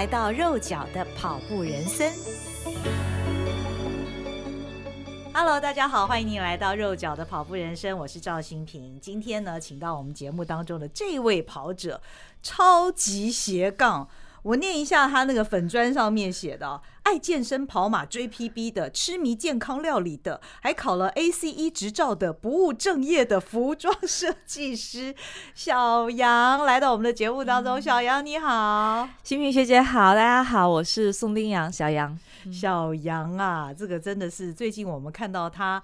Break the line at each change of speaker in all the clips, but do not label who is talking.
来到肉脚的跑步人生。Hello，大家好，欢迎您来到肉脚的跑步人生，我是赵新平。今天呢，请到我们节目当中的这位跑者，超级斜杠。我念一下他那个粉砖上面写的：爱健身、跑马、追 PB 的，痴迷健康料理的，还考了 ACE 执照的，不务正业的服装设计师小杨来到我们的节目当中。小杨你好，
新平学姐好，大家好，我是宋丁阳，小杨。
小杨啊，这个真的是最近我们看到他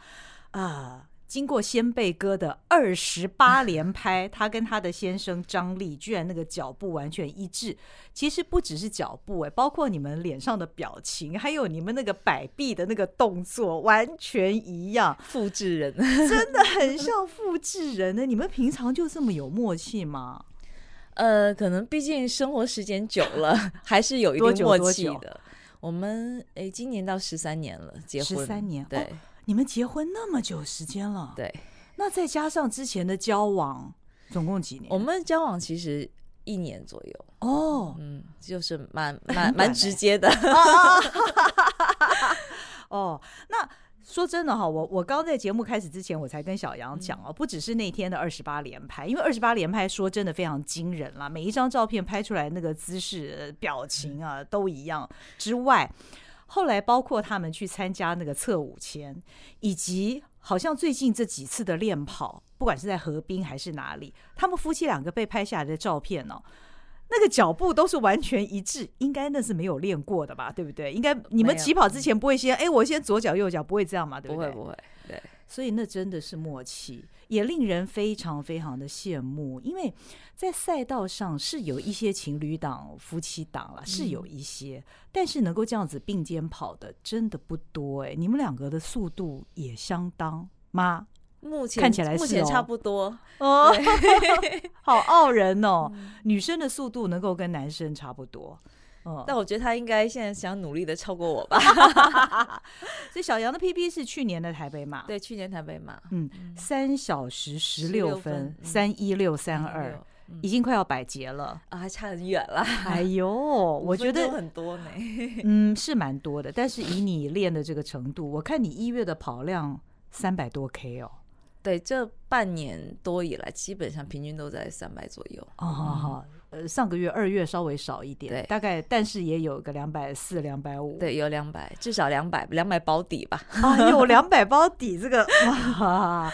啊。经过仙贝哥的二十八连拍，他跟他的先生张力居然那个脚步完全一致。其实不只是脚步哎，包括你们脸上的表情，还有你们那个摆臂的那个动作，完全一样，
复制人，
真的很像复制人呢。你们平常就这么有默契吗？
呃，可能毕竟生活时间久了，还是有一定默契的。我们哎，今年到十三年了，结婚
十三年，
对。
哦你们结婚那么久时间了，
对，
那再加上之前的交往，总共几年？
我们交往其实一年左右
哦，
嗯，就是蛮蛮蛮直接的。
哦，那说真的哈，我我刚在节目开始之前，我才跟小杨讲哦，不只是那天的二十八连拍，因为二十八连拍说真的非常惊人啦，每一张照片拍出来那个姿势、表情啊都一样之外。后来包括他们去参加那个测五千，以及好像最近这几次的练跑，不管是在河滨还是哪里，他们夫妻两个被拍下来的照片哦，那个脚步都是完全一致，应该那是没有练过的吧？对不对？应该你们起跑之前不会先哎，我先左脚右脚不会这样嘛？对不对？
不会不会，对。
所以那真的是默契，也令人非常非常的羡慕。因为在赛道上是有一些情侣档、夫妻档了，是有一些，嗯、但是能够这样子并肩跑的真的不多哎。你们两个的速度也相当吗？
目前
看起来
目前差不多
哦，好傲人哦。嗯、女生的速度能够跟男生差不多。
但我觉得他应该现在想努力的超过我吧。
所以小杨的 PB 是去年的台北马，
对，去年台北马，
嗯，三小时十六分，三一六三二，已经快要百捷了
啊，还差很远了。
哎呦，我觉得
很多呢，
嗯，是蛮多的。但是以你练的这个程度，我看你一月的跑量三百多 K 哦。
对，这半年多以来，基本上平均都在三百左右。
哦，好好。呃，上个月二月稍微少一点，
对，
大概，但是也有个两百四、两百五，
对，有两百，至少两百，两百保底吧。
啊，有 两百保底，这个哇！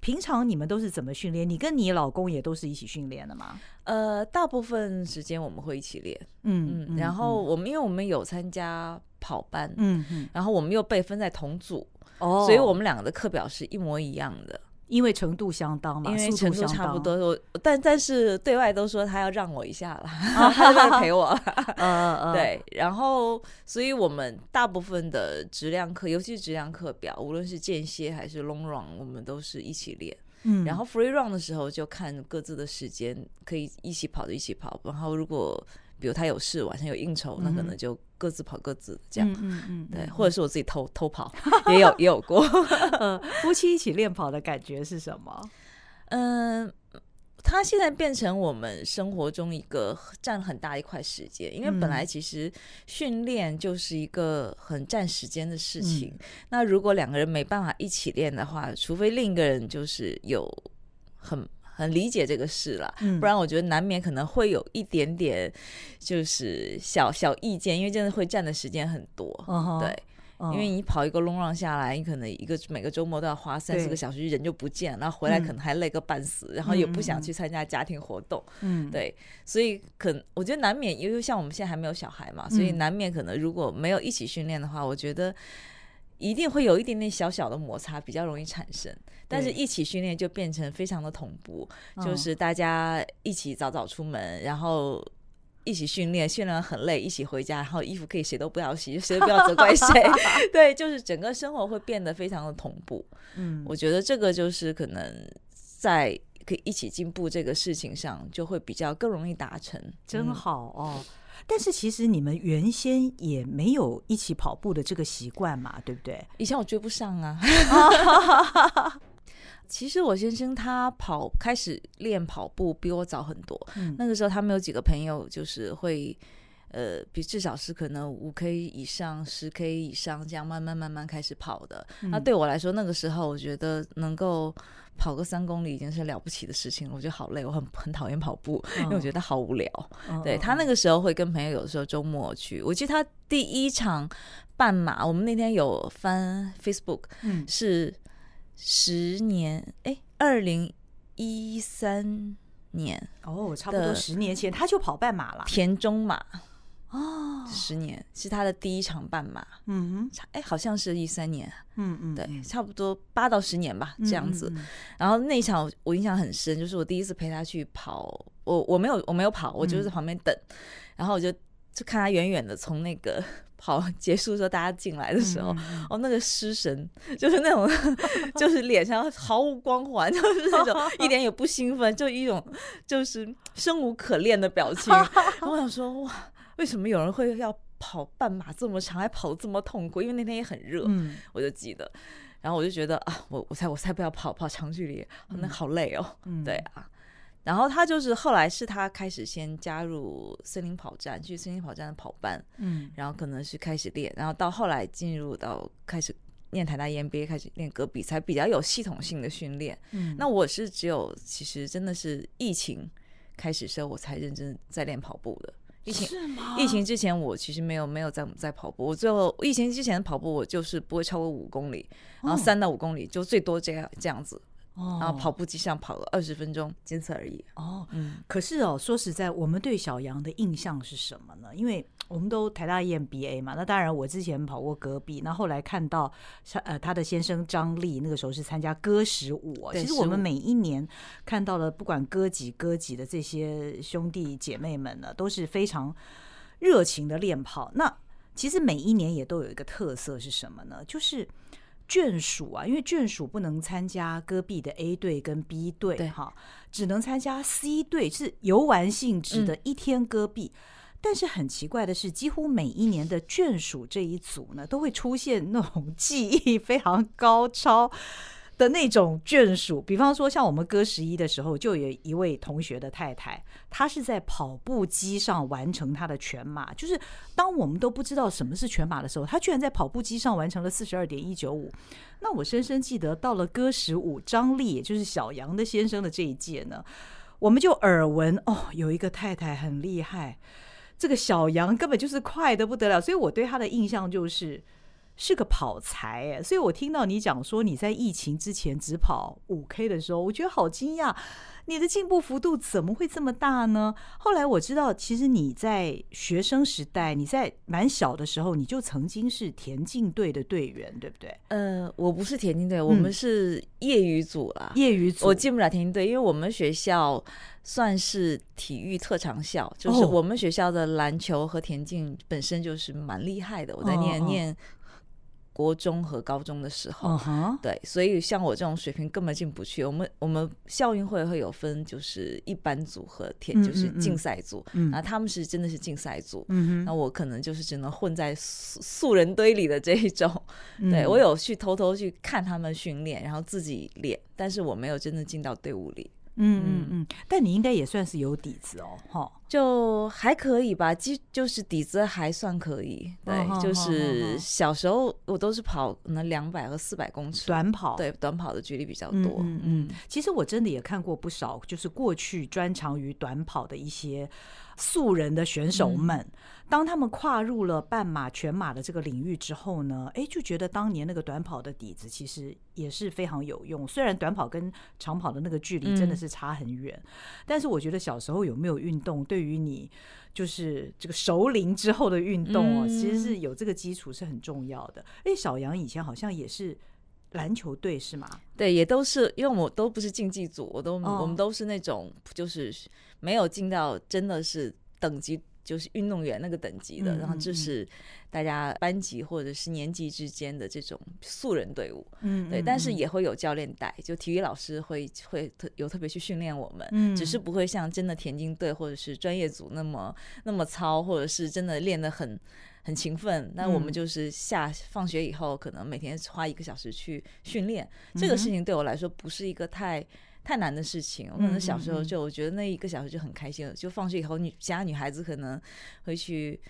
平常你们都是怎么训练？你跟你老公也都是一起训练的吗？
呃，大部分时间我们会一起练，嗯嗯，然后我们因为我们有参加跑班，嗯嗯，然后我们又被分在同组，哦，所以我们两个的课表是一模一样的。
因为程度相当嘛，
因为程度差不多，我但但是对外都说他要让我一下了，他在陪我，嗯对，然后所以我们大部分的质量课，尤其是质量课表，无论是间歇还是 long run，我们都是一起练，嗯，然后 free run 的时候就看各自的时间，可以一起跑就一起跑，然后如果。比如他有事，晚上有应酬，那可能就各自跑各自这样，嗯嗯，对，或者是我自己偷偷跑，也有也有过。
夫妻一起练跑的感觉是什么？
嗯，他现在变成我们生活中一个占很大一块时间，因为本来其实训练就是一个很占时间的事情。那如果两个人没办法一起练的话，除非另一个人就是有很。很理解这个事了，不然我觉得难免可能会有一点点，就是小小意见，因为真的会占的时间很多。对，因为你跑一个 long run 下来，你可能一个每个周末都要花三四个小时，人就不见，然后回来可能还累个半死，然后也不想去参加家庭活动。嗯，对，所以可能我觉得难免，因为像我们现在还没有小孩嘛，所以难免可能如果没有一起训练的话，我觉得一定会有一点点小小的摩擦，比较容易产生。但是一起训练就变成非常的同步，就是大家一起早早出门，然后一起训练，训练很累，一起回家，然后衣服可以谁都不要洗，谁都不要责怪谁。对，就是整个生活会变得非常的同步。嗯，我觉得这个就是可能在可以一起进步这个事情上，就会比较更容易达成。
真好哦。但是其实你们原先也没有一起跑步的这个习惯嘛，对不对？
以前我追不上啊。其实我先生他跑开始练跑步比我早很多，嗯、那个时候他们有几个朋友就是会，呃，比至少是可能五 K 以上、十 K 以上这样慢慢慢慢开始跑的。嗯、那对我来说，那个时候我觉得能够跑个三公里已经是了不起的事情了。我觉得好累，我很很讨厌跑步，因为我觉得好无聊。哦、对他那个时候会跟朋友有的时候周末去，我记得他第一场半马，我们那天有翻 Facebook，嗯，是。十年，哎，二零一三年
哦，差不多十年前他就跑半马了，
田中马哦，十年是他的第一场半马，嗯哼，哎，好像是一三年，嗯嗯，对，差不多八到十年吧，这样子。然后那一场我印象很深，就是我第一次陪他去跑，我我没有我没有跑，我就是在旁边等，然后我就就看他远远的从那个。跑结束的时候，大家进来的时候，嗯、哦，那个失神，就是那种，就是脸上毫无光环，就是那种一点也不兴奋，就一种就是生无可恋的表情。然后我想说，哇，为什么有人会要跑半马这么长，还跑这么痛苦？因为那天也很热，嗯、我就记得。然后我就觉得啊，我我才我才不要跑跑长距离，那好累哦。嗯、对啊。然后他就是后来是他开始先加入森林跑站，去森林跑站的跑班，嗯，然后可能是开始练，然后到后来进入到开始念台大 EMBA，开始练戈比，才比较有系统性的训练。嗯，那我是只有其实真的是疫情开始时候我才认真在练跑步的。疫情是吗？疫情之前我其实没有没有在在跑步，我最后疫情之前的跑步我就是不会超过五公里，然后三到五公里就最多这样这样子。然后跑步机上跑了二十分钟，仅此而已。
哦，嗯，可是哦，说实在，我们对小杨的印象是什么呢？因为我们都台大 EMBA 嘛，那当然我之前跑过戈壁，那后来看到呃他的先生张力，那个时候是参加歌十五。其实我们每一年看到了不管戈几戈几的这些兄弟姐妹们呢，都是非常热情的练跑。那其实每一年也都有一个特色是什么呢？就是。眷属啊，因为眷属不能参加戈壁的 A 队跟 B 队，哈，只能参加 C 队，是游玩性质的一天戈壁。嗯、但是很奇怪的是，几乎每一年的眷属这一组呢，都会出现那种技艺非常高超。的那种眷属，比方说像我们戈十一的时候，就有一位同学的太太，她是在跑步机上完成她的全马。就是当我们都不知道什么是全马的时候，她居然在跑步机上完成了四十二点一九五。那我深深记得，到了戈十五，张力也就是小杨的先生的这一届呢，我们就耳闻哦，有一个太太很厉害，这个小杨根本就是快的不得了，所以我对他的印象就是。是个跑才哎，所以我听到你讲说你在疫情之前只跑五 K 的时候，我觉得好惊讶，你的进步幅度怎么会这么大呢？后来我知道，其实你在学生时代，你在蛮小的时候，你就曾经是田径队的队员，对不对？
呃，我不是田径队，我们是业余组啦。
业余组，
我进不了田径队，因为我们学校算是体育特长校，就是我们学校的篮球和田径本身就是蛮厉害的。我在念念。国中和高中的时候，uh huh. 对，所以像我这种水平根本进不去。我们我们校运会会有分，就是一般组和田，就是竞赛组。嗯，那他们是真的是竞赛组。嗯，那我可能就是只能混在素素人堆里的这一种。嗯、对，我有去偷偷去看他们训练，然后自己练，但是我没有真的进到队伍里。
嗯嗯嗯，但你应该也算是有底子哦，哈，
就还可以吧，基就是底子还算可以，对，哦、就是小时候我都是跑可能两百和四百公尺。
短跑，
对，短跑的距离比较多，
嗯嗯，其实我真的也看过不少，就是过去专长于短跑的一些素人的选手们。嗯。当他们跨入了半马、全马的这个领域之后呢，哎，就觉得当年那个短跑的底子其实也是非常有用。虽然短跑跟长跑的那个距离真的是差很远，嗯、但是我觉得小时候有没有运动，对对于你就是这个熟龄之后的运动哦，
嗯、
其实是有这个基础是很重要的。哎，小杨以前好像也是篮球队是吗？
对，也都是，因为我都不是竞技组，我都、
哦、
我们都是那种就是没有进到真的是等级。就是运动员那个等级的，嗯、然后就是大家班级或者是年级之间的这种素人队伍，嗯，对，但是也会有教练带，就体育老师会会特有特别去训练我们，嗯，只是不会像真的田径队或者是专业组那么那么操，或者是真的练得很很勤奋。那我们就是下放学以后，可能每天花一个小时去训练，嗯、这个事情对我来说不是一个太。太难的事情，我可能小时候就我觉得那一个小时就很开心了。就放学以后，女其他女孩子可能会去。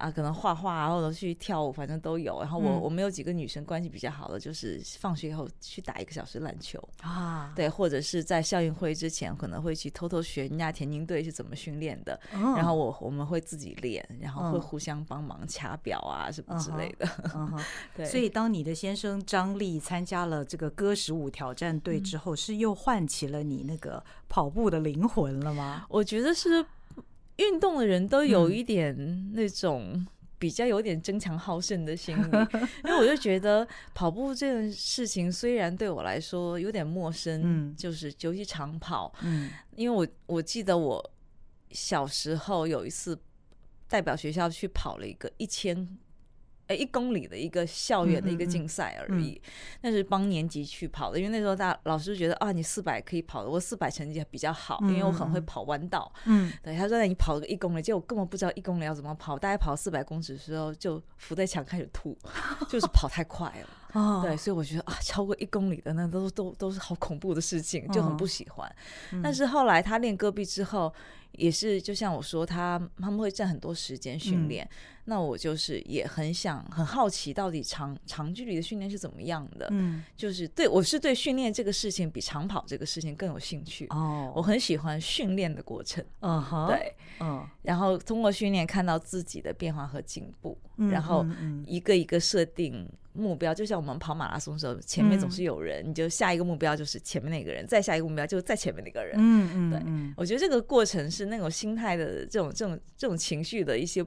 啊，可能画画啊或者去跳舞，反正都有。然后我、嗯、我们有几个女生关系比较好的，就是放学以后去打一个小时篮球啊，对，或者是在校运会之前可能会去偷偷学人家田径队是怎么训练的。嗯、然后我我们会自己练，然后会互相帮忙掐表啊什么之类的。
嗯嗯、对，所以当你的先生张力参加了这个歌十五挑战队之后，嗯、是又唤起了你那个跑步的灵魂了吗？
我觉得是。运动的人都有一点那种比较有点争强好胜的心理，因为我就觉得跑步这件事情虽然对我来说有点陌生，就是尤其长跑，因为我我记得我小时候有一次代表学校去跑了一个一千。哎，一公里的一个校园的一个竞赛而已，那、嗯嗯、是帮年级去跑的。因为那时候大老师觉得啊，你四百可以跑的，我四百成绩比较好，嗯、因为我很会跑弯道。嗯，对，他说那你跑个一公里，结果我根本不知道一公里要怎么跑，大概跑四百公尺的时候就扶在墙开始吐，就是跑太快了。哦，对，所以我觉得啊，超过一公里的那都都都是好恐怖的事情，就很不喜欢。嗯、但是后来他练戈壁之后，也是就像我说，他他们会占很多时间训练。嗯那我就是也很想很好奇，到底长长距离的训练是怎么样的？嗯，就是对我是对训练这个事情比长跑这个事情更有兴趣哦。我很喜欢训练的过程，嗯哼，对，嗯，然后通过训练看到自己的变化和进步，然后一个一个设定目标，就像我们跑马拉松的时候，前面总是有人，你就下一个目标就是前面那个人，再下一个目标就是在前面那个人，嗯嗯，对，我觉得这个过程是那种心态的这种这种这种情绪的一些。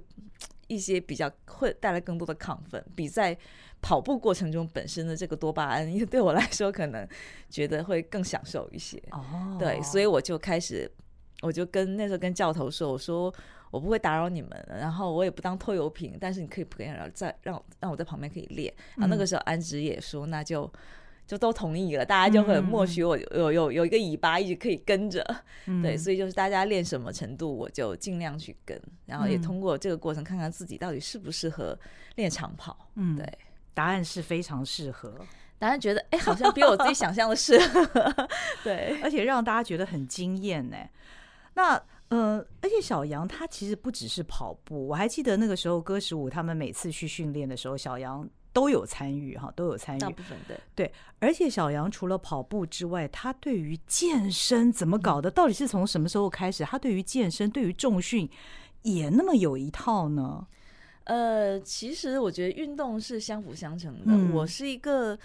一些比较会带来更多的亢奋，比在跑步过程中本身的这个多巴胺，因为对我来说可能觉得会更享受一些。哦，对，所以我就开始，我就跟那时候跟教头说，我说我不会打扰你们，然后我也不当拖油瓶，但是你可以不可以让在让让我在旁边可以练。然后那个时候安植也说，那就。就都同意了，大家就很默许我有有有一个尾巴一直可以跟着，嗯、对，所以就是大家练什么程度，我就尽量去跟，然后也通过这个过程看看自己到底适不适合练长跑。嗯，对，
答案是非常适合，
答案觉得哎，好像比我自己想象的适合，对，
而且让大家觉得很惊艳呢。那呃，而且小杨他其实不只是跑步，我还记得那个时候歌十五他们每次去训练的时候，小杨。都有参与哈，都有参与。
大部分对
对，而且小杨除了跑步之外，他对于健身怎么搞的？到底是从什么时候开始？他对于健身、对于重训也那么有一套呢？
呃，其实我觉得运动是相辅相成的。嗯、我是一个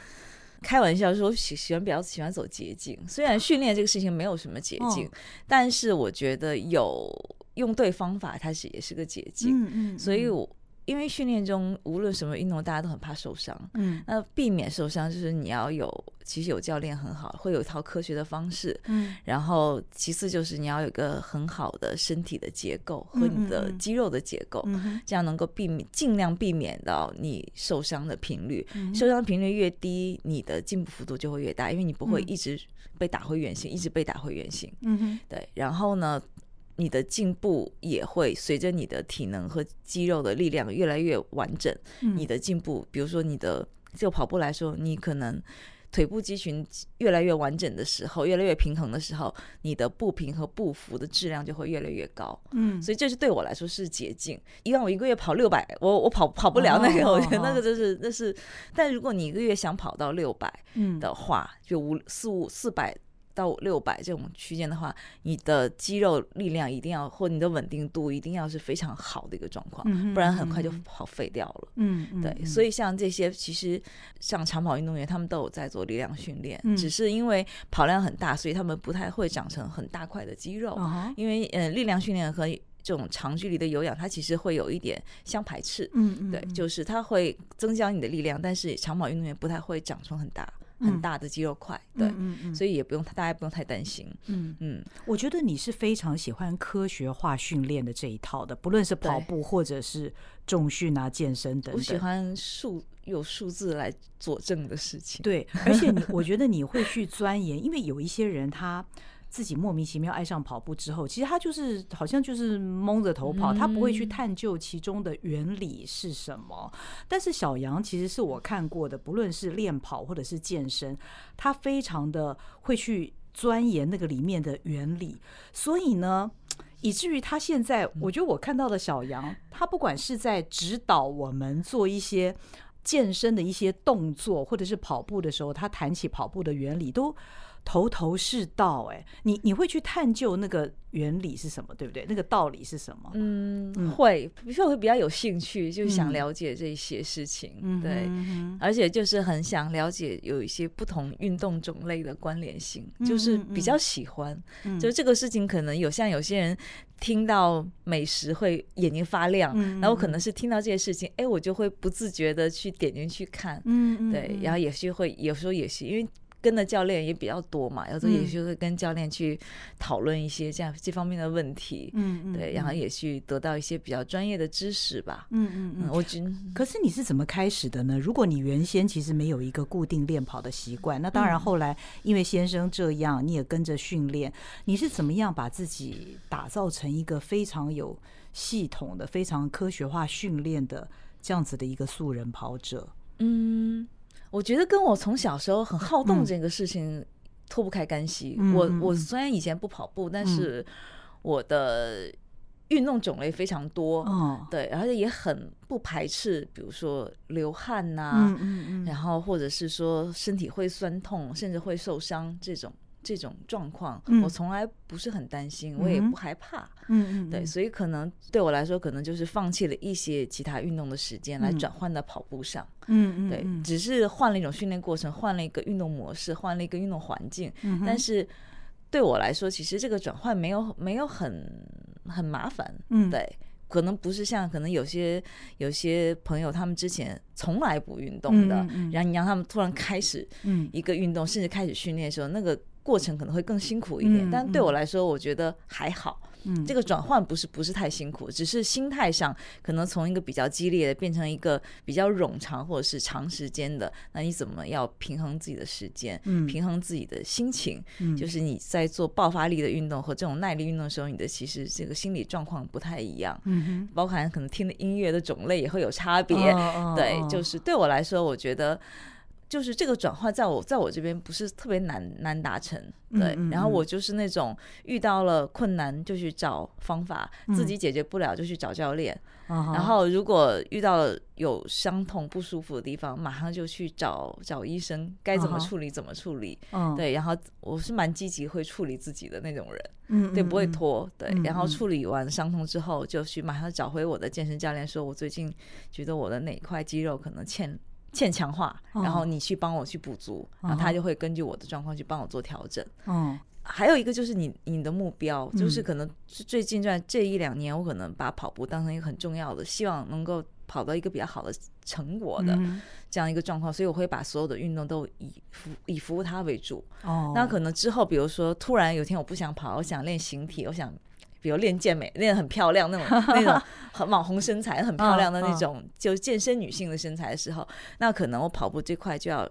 开玩笑说喜喜欢比较喜欢走捷径，虽然训练这个事情没有什么捷径，哦、但是我觉得有用对方法，它是也是个捷径。嗯嗯，嗯，所以我。因为训练中无论什么运动，大家都很怕受伤。嗯，那避免受伤就是你要有，其实有教练很好，会有一套科学的方式。嗯，然后其次就是你要有一个很好的身体的结构和你的肌肉的结构，这样能够避免尽量避免到你受伤的频率。嗯，受伤频率越低，你的进步幅度就会越大，因为你不会一直被打回原形，一直被打回原形。嗯哼，对，然后呢，你的进步也会随着你的体能和肌肉的力量越来越完整。嗯、你的进步，比如说你的就跑步来说，你可能腿部肌群越来越完整的时候，越来越平衡的时候，你的步频和步幅的质量就会越来越高。嗯，所以这是对我来说是捷径。因为我一个月跑六百，我我跑跑不了那个，哦、我觉得那个 就是那是。但如果你一个月想跑到六百，嗯的话，嗯、就五四五四百。到六百这种区间的话，你的肌肉力量一定要，或你的稳定度一定要是非常好的一个状况，嗯、不然很快就跑废掉了。嗯，嗯对，嗯、所以像这些，其实像长跑运动员，他们都有在做力量训练，嗯、只是因为跑量很大，所以他们不太会长成很大块的肌肉。嗯、因为呃，力量训练和这种长距离的有氧，它其实会有一点相排斥。
嗯嗯，
对，就是它会增加你的力量，但是长跑运动员不太会长成很大很大的肌肉
块。对，
所以也不用大家不用太担心。嗯嗯，
我觉得你是非常喜欢科学化训练的这一套的，不论是跑步或者是重训啊、健身等等。
我喜欢数有数字来佐证的事情。
对，而且你我觉得你会去钻研，因为有一些人他。自己莫名其妙爱上跑步之后，其实他就是好像就是蒙着头跑，他不会去探究其中的原理是什么。但是小杨其实是我看过的，不论是练跑或者是健身，他非常的会去钻研那个里面的原理。所以呢，以至于他现在，我觉得我看到的小杨，他不管是在指导我们做一些健身的一些动作，或者是跑步的时候，他谈起跑步的原理都。头头是道，哎，你你会去探究那个原理是什么，对不对？那个道理是什么？
嗯，会，比如说我会比较有兴趣，就是想了解这些事情，嗯、对，嗯、而且就是很想了解有一些不同运动种类的关联性，嗯、就是比较喜欢。嗯、就这个事情，可能有像有些人听到美食会眼睛发亮，嗯、然后可能是听到这些事情，哎，我就会不自觉的去点进去看，嗯，对，然后也是会有时候也是因为。跟的教练也比较多嘛，有时候也是会跟教练去讨论一些这样这方面的问题，嗯嗯，对，然后也去得到一些比较专业的知识吧，嗯嗯嗯。我觉得，
可是你是怎么开始的呢？如果你原先其实没有一个固定练跑的习惯，那当然后来因为先生这样，你也跟着训练，你是怎么样把自己打造成一个非常有系统的、非常科学化训练的这样子的一个素人跑者？嗯。
我觉得跟我从小时候很好动这个事情脱不开干系。嗯、我我虽然以前不跑步，嗯、但是我的运动种类非常多，嗯、对，而且也很不排斥，比如说流汗呐、啊，嗯嗯嗯、然后或者是说身体会酸痛，甚至会受伤这种。这种状况，我从来不是很担心，嗯、我也不害怕。嗯对，所以可能对我来说，可能就是放弃了一些其他运动的时间，来转换到跑步上。嗯对，只是换了一种训练过程，换了一个运动模式，换了一个运动环境。嗯、但是对我来说，其实这个转换没有没有很很麻烦。嗯，对，可能不是像可能有些有些朋友，他们之前从来不运动的，嗯嗯、然后你让他们突然开始一个运动，甚至开始训练的时候，那个。过程可能会更辛苦一点，但对我来说，我觉得还好。嗯，这个转换不是不是太辛苦，只是心态上可能从一个比较激烈的变成一个比较冗长或者是长时间的。那你怎么要平衡自己的时间，嗯平衡自己的心情？就是你在做爆发力的运动和这种耐力运动的时候，你的其实这个心理状况不太一样。嗯，包含可能听的音乐的种类也会有差别。对，就是对我来说，我觉得。就是这个转换，在我在我这边不是特别难难达成，对。嗯嗯嗯，然后我就是那种遇到了困难就去找方法，嗯、自己解决不了就去找教练。嗯、然后如果遇到了有伤痛不舒服的地方，马上就去找找医生，该怎么处理怎么处理。嗯、对，然后我是蛮积极会处理自己的那种人，嗯，对，不会拖。对，然后处理完伤痛之后，就去马上找回我的健身教练，说我最近觉得我的哪块肌肉可能欠。欠强化，然后你去帮我去补足，然后他就会根据我的状况去帮我做调整。嗯，还有一个就是你你的目标，就是可能最近在这一两年，我可能把跑步当成一个很重要的，希望能够跑到一个比较好的成果的这样一个状况，所以我会把所有的运动都以服以服务他为主。哦，那可能之后，比如说突然有一天我不想跑，我想练形体，我想。比如练健美，练得很漂亮那种那种 很网红身材，很漂亮的那种，就健身女性的身材的时候，那可能我跑步这块就要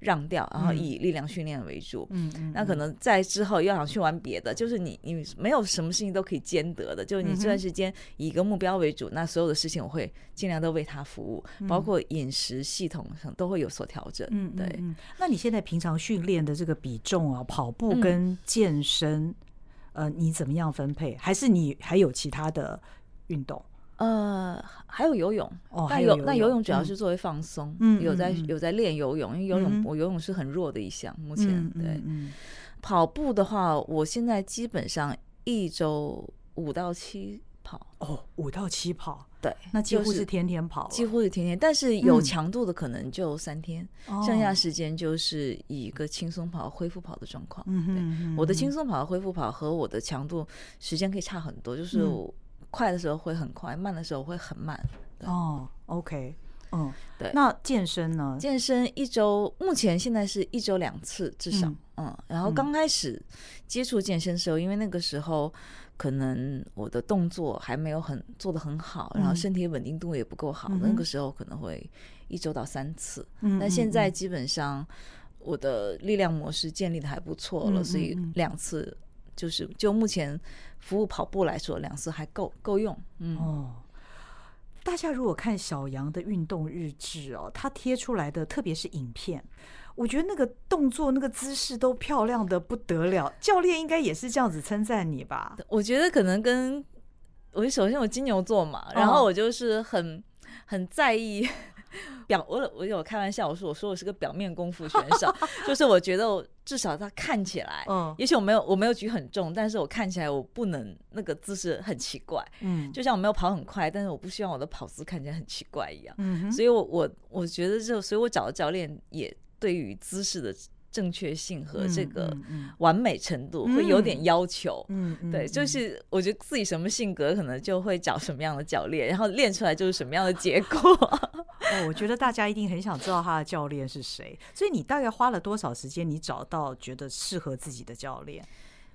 让掉，然后以力量训练为主。嗯嗯。那可能在之后要想去玩别的，就是你你没有什么事情都可以兼得的，就是你这段时间以一个目标为主，那所有的事情我会尽量都为他服务，包括饮食系统上都会有所调整。嗯，对。
那你现在平常训练的这个比重啊，跑步跟健身？呃，你怎么样分配？还是你还有其他的运动？
呃，还有游泳哦，还有那游泳主要是作为放松，嗯，有在有在练游泳，因为游泳我游泳是很弱的一项，目前对。跑步的话，我现在基本上一周五到七跑
哦，五到七跑，
对，
那几乎是天天跑，
几乎是天天，但是有强度的可能就三天，剩下时间就是以一个轻松跑、恢复跑的状况。嗯，对，我的轻松跑、恢复跑和我的强度时间可以差很多，就是快的时候会很快，慢的时候会很慢。
哦，OK，嗯，
对。
那健身呢？
健身一周目前现在是一周两次至少，嗯，嗯。然后刚开始接触健身的时候，因为那个时候可能我的动作还没有很做的很好，然后身体稳定度也不够好，嗯、那个时候可能会一周到三次。嗯。但现在基本上我的力量模式建立的还不错了，嗯、所以两次就是就目前服务跑步来说，两次还够够用。嗯。哦。
大家如果看小杨的运动日志哦，他贴出来的特别是影片，我觉得那个动作、那个姿势都漂亮的不得了。教练应该也是这样子称赞你吧？
我觉得可能跟我首先我金牛座嘛，然后我就是很很在意。表我我有开玩笑，我说我说我是个表面功夫选手，就是我觉得我至少他看起来，嗯，也许我没有我没有举很重，但是我看起来我不能那个姿势很奇怪，嗯，就像我没有跑很快，但是我不希望我的跑姿看起来很奇怪一样，嗯，所以我我我觉得就所以我找的教练也对于姿势的。正确性和这个完美程度会有点要求，嗯，对，就是我觉得自己什么性格，可能就会找什么样的教练，然后练出来就是什么样的结果。
哦，我觉得大家一定很想知道他的教练是谁，所以你大概花了多少时间，你找到觉得适合自己的教练？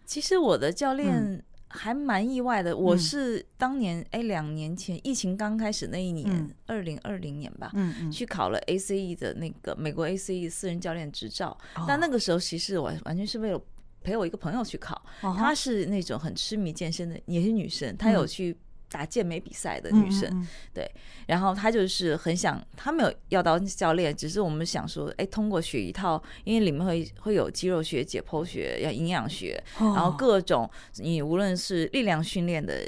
其实我的教练。嗯还蛮意外的，我是当年哎两年前疫情刚开始那一年，二零二零年吧，嗯嗯，去考了 ACE 的那个美国 ACE 私人教练执照，但那个时候其实我完全是为了陪我一个朋友去考，她是那种很痴迷健身的，也是女生，她有去。打健美比赛的女生，嗯嗯对，然后她就是很想，她没有要到教练，只是我们想说，哎，通过学一套，因为里面会会有肌肉学、解剖学、要营养学，然后各种你无论是力量训练的，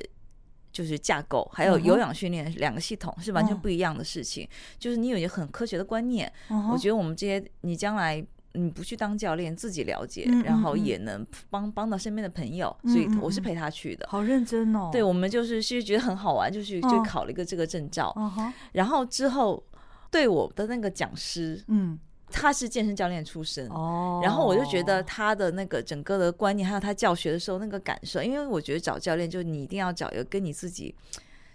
就是架构，还有有氧训练两个系统是完全不一样的事情，就是你有一个很科学的观念，我觉得我们这些你将来。你不去当教练，自己了解，嗯嗯嗯，然后也能帮帮到身边的朋友，所以我是陪他去的。
好认真哦！
对，我们就是是觉得很好玩，就去就考了一个这个证照。哦、然后之后对我的那个讲师，嗯，他是健身教练出身哦，然后我就觉得他的那个整个的观念，还有他教学的时候那个感受，因为我觉得找教练，就你一定要找一个跟你自己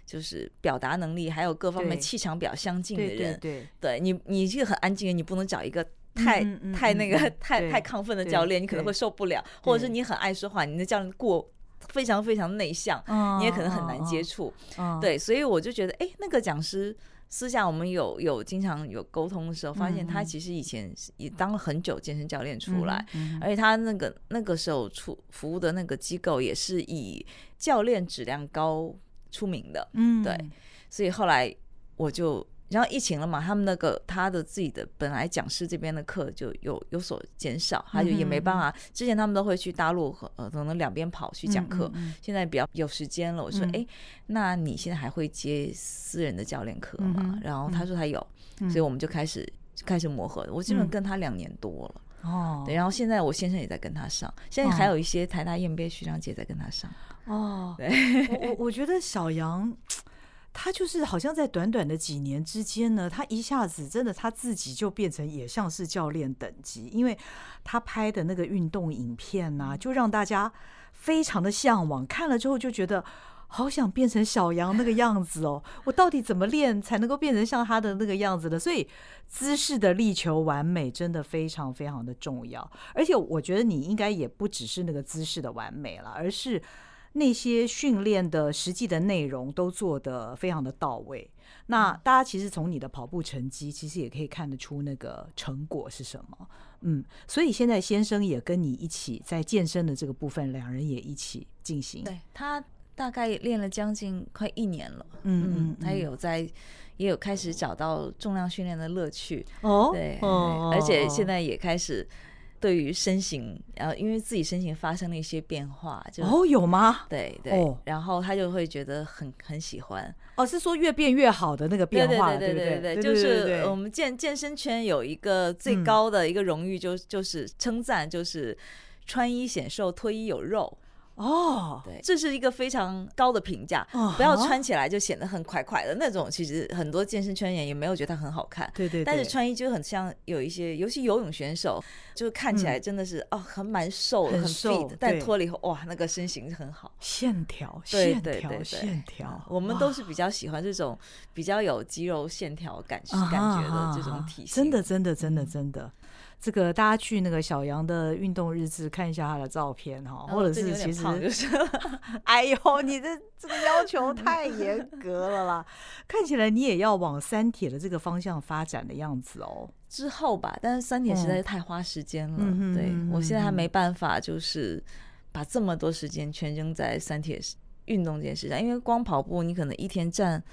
就是表达能力还有各方面气场比较相近的人。对，对，对，对，对你你这个很安静，你不能找一个。太太那个太太亢奋的教练，你可能会受不了；或者是你很爱说话，你的教练过非常非常内向，你也可能很难接触。对，所以我就觉得，哎，那个讲师私下我们有有经常有沟通的时候，发现他其实以前也当了很久健身教练出来，而且他那个那个时候出服务的那个机构也是以教练质量高出名的。嗯，对，所以后来我就。然后疫情了嘛，他们那个他的自己的本来讲师这边的课就有有所减少，他就也没办法。之前他们都会去大陆和呃可能两边跑去讲课，现在比较有时间了。我说，哎，那你现在还会接私人的教练课吗？然后他说他有，所以我们就开始开始磨合。我基本跟他两年多了哦，对。然后现在我先生也在跟他上，现在还有一些台大 EMBA 学长姐在跟他上哦。对，
我我我觉得小杨。他就是好像在短短的几年之间呢，他一下子真的他自己就变成也像是教练等级，因为他拍的那个运动影片呐、啊，就让大家非常的向往，看了之后就觉得好想变成小杨那个样子哦。我到底怎么练才能够变成像他的那个样子的？所以姿势的力求完美真的非常非常的重要，而且我觉得你应该也不只是那个姿势的完美了，而是。那些训练的实际的内容都做得非常的到位。那大家其实从你的跑步成绩，其实也可以看得出那个成果是什么。嗯，所以现在先生也跟你一起在健身的这个部分，两人也一起进行。
对，他大概练了将近快一年了。嗯嗯，他也有在，也有开始找到重量训练的乐趣。哦，对，哦，而且现在也开始。对于身形，然后因为自己身形发生了一些变化，就
哦，有吗？
对对，哦、然后他就会觉得很很喜欢。
哦，是说越变越好的那个变化，
对对对对对，就是我们健健身圈有一个最高的一个荣誉，就、嗯、就是称赞，就是穿衣显瘦，脱衣有肉。
哦，
对，这是一个非常高的评价。
哦、
不要穿起来就显得很快快的那种，其实很多健身圈也也没有觉得它很好看。
对，对对，
但是穿衣就很像有一些，尤其游泳选手，就看起来真的是、嗯、哦，很蛮瘦的，很 fit，但脱了以后哇，那个身形很好，
线条，
对
线条，
对对对，
线条。
我们都是比较喜欢这种比较有肌肉线条感感觉的这种体型。
真的，真的，真的，真的。这个大家去那个小杨的运动日志看一下他的照片哈，或者是其实就是，哎呦，你这这个要求太严格了啦，看起来你也要往三铁的这个方向发展的样子哦。
之后吧，但是三铁实在是太花时间了，嗯、对我现在还没办法，就是把这么多时间全扔在三铁运动这件事上，因为光跑步你可能一天站。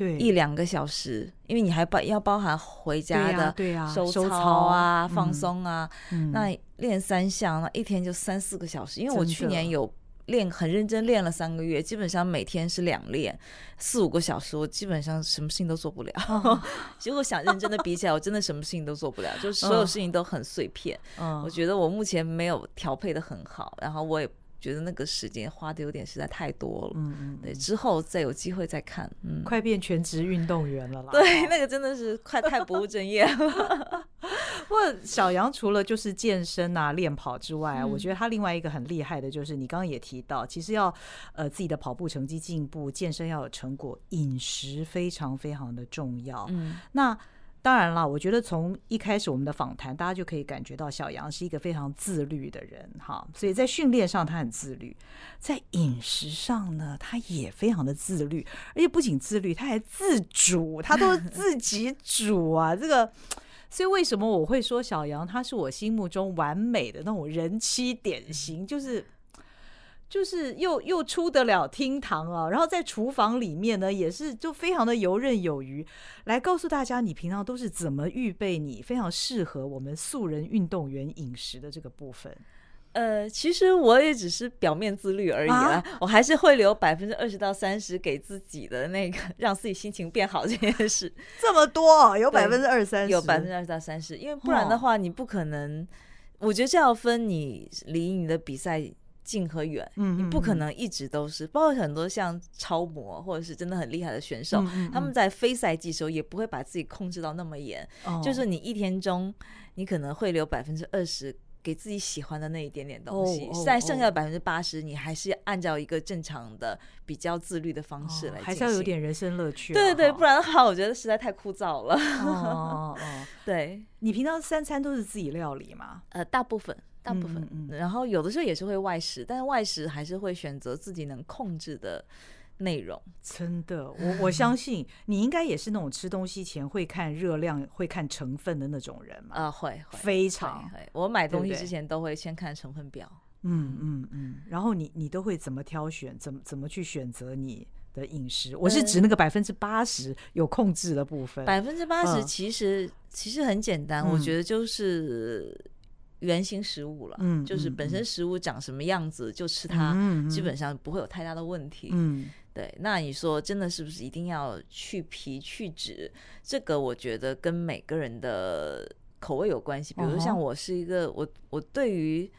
对，一两个小时，因为你还包要包含回家的
对呀，
收操啊、放松啊，那练三项，那一天就三四个小时。因为我去年有练很认真练了三个月，基本上每天是两练四五个小时，我基本上什么事情都做不了。结果想认真的比起来，我真的什么事情都做不了，就是所有事情都很碎片。我觉得我目前没有调配得很好，然后我也。觉得那个时间花的有点实在太多了，嗯嗯，对，之后再有机会再看，嗯，
快变全职运动员了啦，
对，那个真的是快太不务正业了。
不过小杨除了就是健身啊、练跑之外啊，我觉得他另外一个很厉害的就是你刚刚也提到，其实要呃自己的跑步成绩进步，健身要有成果，饮食非常非常的重要。嗯，那。当然了，我觉得从一开始我们的访谈，大家就可以感觉到小杨是一个非常自律的人，哈，所以在训练上他很自律，在饮食上呢，他也非常的自律，而且不仅自律，他还自主，他都 自己煮啊，这个，所以为什么我会说小杨他是我心目中完美的那种人妻典型，就是。就是又又出得了厅堂啊，然后在厨房里面呢，也是就非常的游刃有余，来告诉大家你平常都是怎么预备你非常适合我们素人运动员饮食的这个部分。
呃，其实我也只是表面自律而已啦，啊、我还是会留百分之二十到三十给自己的那个让自己心情变好这件事。
这么多，有百分之二三十，
有百分之二十到三十，因为不然的话你不可能。哦、我觉得这要分你离你的比赛。近和远，你不可能一直都是。包括很多像超模或者是真的很厉害的选手，他们在非赛季的时候也不会把自己控制到那么严。就是你一天中，你可能会留百分之二十给自己喜欢的那一点点东西，但剩下的百分之八十，你还是按照一个正常的、比较自律的方式来。
还是要有点人生乐趣。
对对对，不然的话，我觉得实在太枯燥了。
哦哦，对，你平常三餐都是自己料理吗？
呃，大部分。大部分，
嗯嗯、
然后有的时候也是会外食，但是外食还是会选择自己能控制的内容。
真的，我我相信你应该也是那种吃东西前会看热量、会看成分的那种人嘛？
啊，会，会
非常
会。我买东西之前都会先看成分表。
嗯嗯嗯。然后你你都会怎么挑选？怎么怎么去选择你的饮食？我是指那个百分之八十有控制的部分。
百分之八十其实、嗯、其实很简单，我觉得就是。原型食物了，嗯，就是本身食物长什么样子，嗯、就吃它，基本上不会有太大的问题。嗯，对。那你说真的是不是一定要去皮去脂？这个我觉得跟每个人的口味有关系。比如像我是一个，我我对于。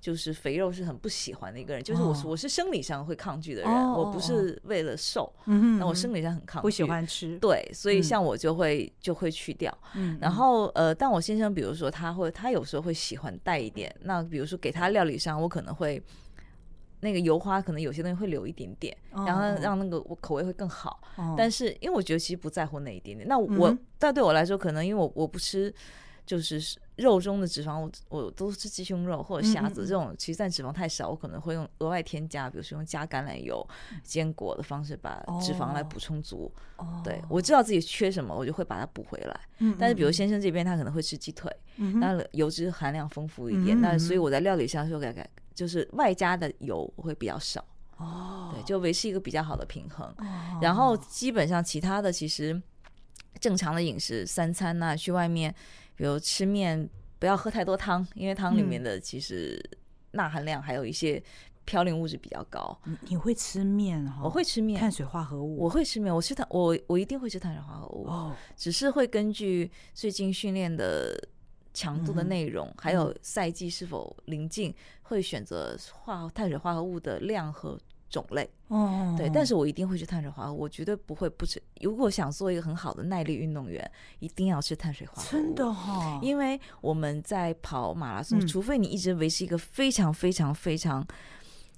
就是肥肉是很不喜欢的一个人，就是我是我是生理上会抗拒的人，我不是为了瘦，那我生理上很抗拒，
不喜欢吃，
对，所以像我就会就会去掉，嗯然后呃，但我先生比如说他会他有时候会喜欢带一点，那比如说给他料理上，我可能会那个油花可能有些东西会留一点点，然后让那个我口味会更好，但是因为我觉得其实不在乎那一点点，那我但对我来说可能因为我我不吃。就是肉中的脂肪，我我都吃鸡胸肉或者虾子这种，其实但脂肪太少，我可能会用额外添加，比如说用加橄榄油、坚果的方式把脂肪来补充足。哦，对，我知道自己缺什么，我就会把它补回来。但是比如先生这边他可能会吃鸡腿，那油脂含量丰富一点，那所以我在料理上就改改，就是外加的油会比较少。哦，对，就维持一个比较好的平衡。然后基本上其他的其实正常的饮食，三餐呐，去外面。比如吃面，不要喝太多汤，因为汤里面的其实钠含量还有一些嘌呤物质比较高。
你你会吃面哈？
我会吃面，
碳水化合物。
我会吃面，我吃碳，我我一定会吃碳水化合物。哦，只是会根据最近训练的强度的内容，嗯、还有赛季是否临近，会选择化碳水化合物的量和种类。哦，对，但是我一定会吃碳水化合物，我绝对不会不吃。如果想做一个很好的耐力运动员，一定要吃碳水化合物。
真的哈、哦，
因为我们在跑马拉松，嗯、除非你一直维持一个非常非常非常